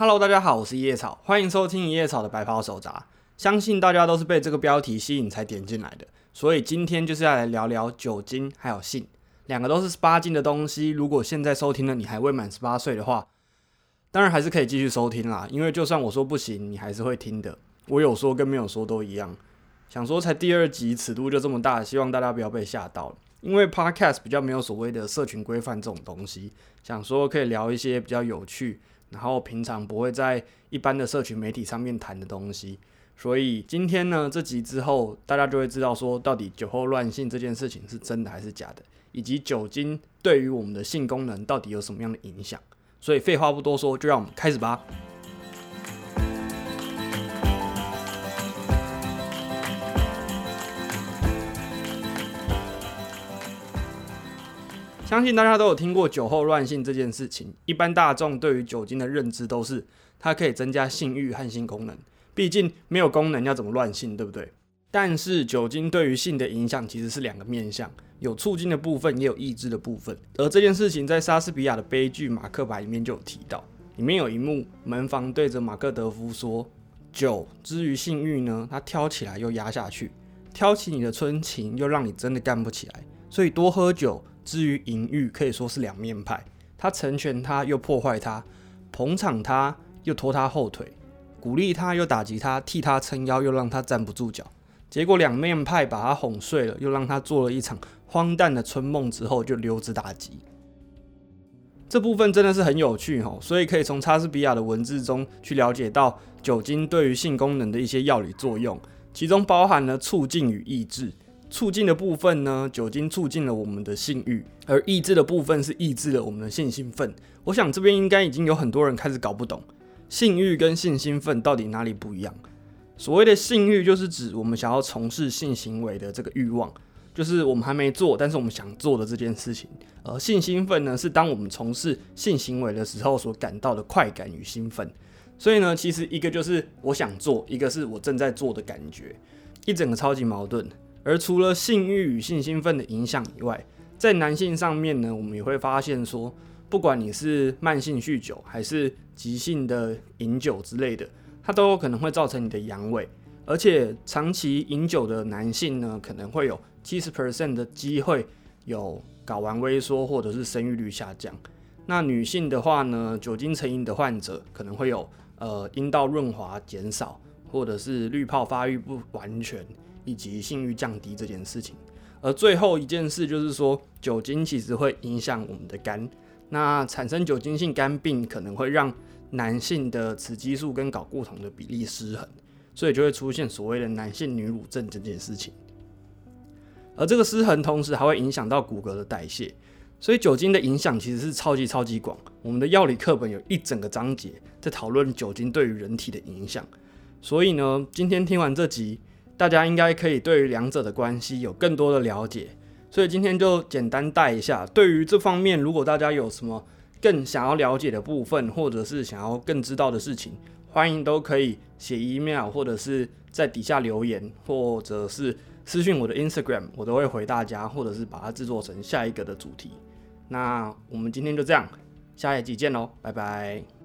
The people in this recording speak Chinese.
Hello，大家好，我是叶草，欢迎收听一叶草的白袍手札。相信大家都是被这个标题吸引才点进来的，所以今天就是要来聊聊酒精还有性，两个都是十八禁的东西。如果现在收听了你还未满十八岁的话，当然还是可以继续收听啦，因为就算我说不行，你还是会听的。我有说跟没有说都一样。想说才第二集，尺度就这么大，希望大家不要被吓到。因为 Podcast 比较没有所谓的社群规范这种东西，想说可以聊一些比较有趣，然后平常不会在一般的社群媒体上面谈的东西。所以今天呢，这集之后大家就会知道说，到底酒后乱性这件事情是真的还是假的，以及酒精对于我们的性功能到底有什么样的影响。所以废话不多说，就让我们开始吧。相信大家都有听过酒后乱性这件事情。一般大众对于酒精的认知都是它可以增加性欲和性功能，毕竟没有功能要怎么乱性，对不对？但是酒精对于性的影响其实是两个面向，有促进的部分，也有抑制的部分。而这件事情在莎士比亚的悲剧《马克白》里面就有提到，里面有一幕，门房对着马克德夫说：“酒之于性欲呢，它挑起来又压下去，挑起你的春情，又让你真的干不起来，所以多喝酒。”至于淫欲，可以说是两面派，他成全他，又破坏他；捧场他，又拖他后腿；鼓励他，又打击他；替他撑腰，又让他站不住脚。结果两面派把他哄睡了，又让他做了一场荒诞的春梦，之后就溜之大吉。这部分真的是很有趣哈，所以可以从莎士比亚的文字中去了解到酒精对于性功能的一些药理作用，其中包含了促进与抑制。促进的部分呢，酒精促进了我们的性欲，而抑制的部分是抑制了我们的性兴奋。我想这边应该已经有很多人开始搞不懂性欲跟性兴奋到底哪里不一样。所谓的性欲就是指我们想要从事性行为的这个欲望，就是我们还没做，但是我们想做的这件事情。而性兴奋呢，是当我们从事性行为的时候所感到的快感与兴奋。所以呢，其实一个就是我想做，一个是我正在做的感觉，一整个超级矛盾。而除了性欲与性兴奋的影响以外，在男性上面呢，我们也会发现说，不管你是慢性酗酒还是急性的饮酒之类的，它都有可能会造成你的阳痿。而且长期饮酒的男性呢，可能会有七十 percent 的机会有睾丸萎缩或者是生育率下降。那女性的话呢，酒精成瘾的患者可能会有呃阴道润滑减少，或者是滤泡发育不完全。以及性欲降低这件事情，而最后一件事就是说，酒精其实会影响我们的肝，那产生酒精性肝病可能会让男性的雌激素跟睾固酮的比例失衡，所以就会出现所谓的男性女乳症这件事情。而这个失衡同时还会影响到骨骼的代谢，所以酒精的影响其实是超级超级广。我们的药理课本有一整个章节在讨论酒精对于人体的影响，所以呢，今天听完这集。大家应该可以对于两者的关系有更多的了解，所以今天就简单带一下。对于这方面，如果大家有什么更想要了解的部分，或者是想要更知道的事情，欢迎都可以写 email，或者是在底下留言，或者是私信我的 Instagram，我都会回大家，或者是把它制作成下一个的主题。那我们今天就这样，下一集见喽，拜拜。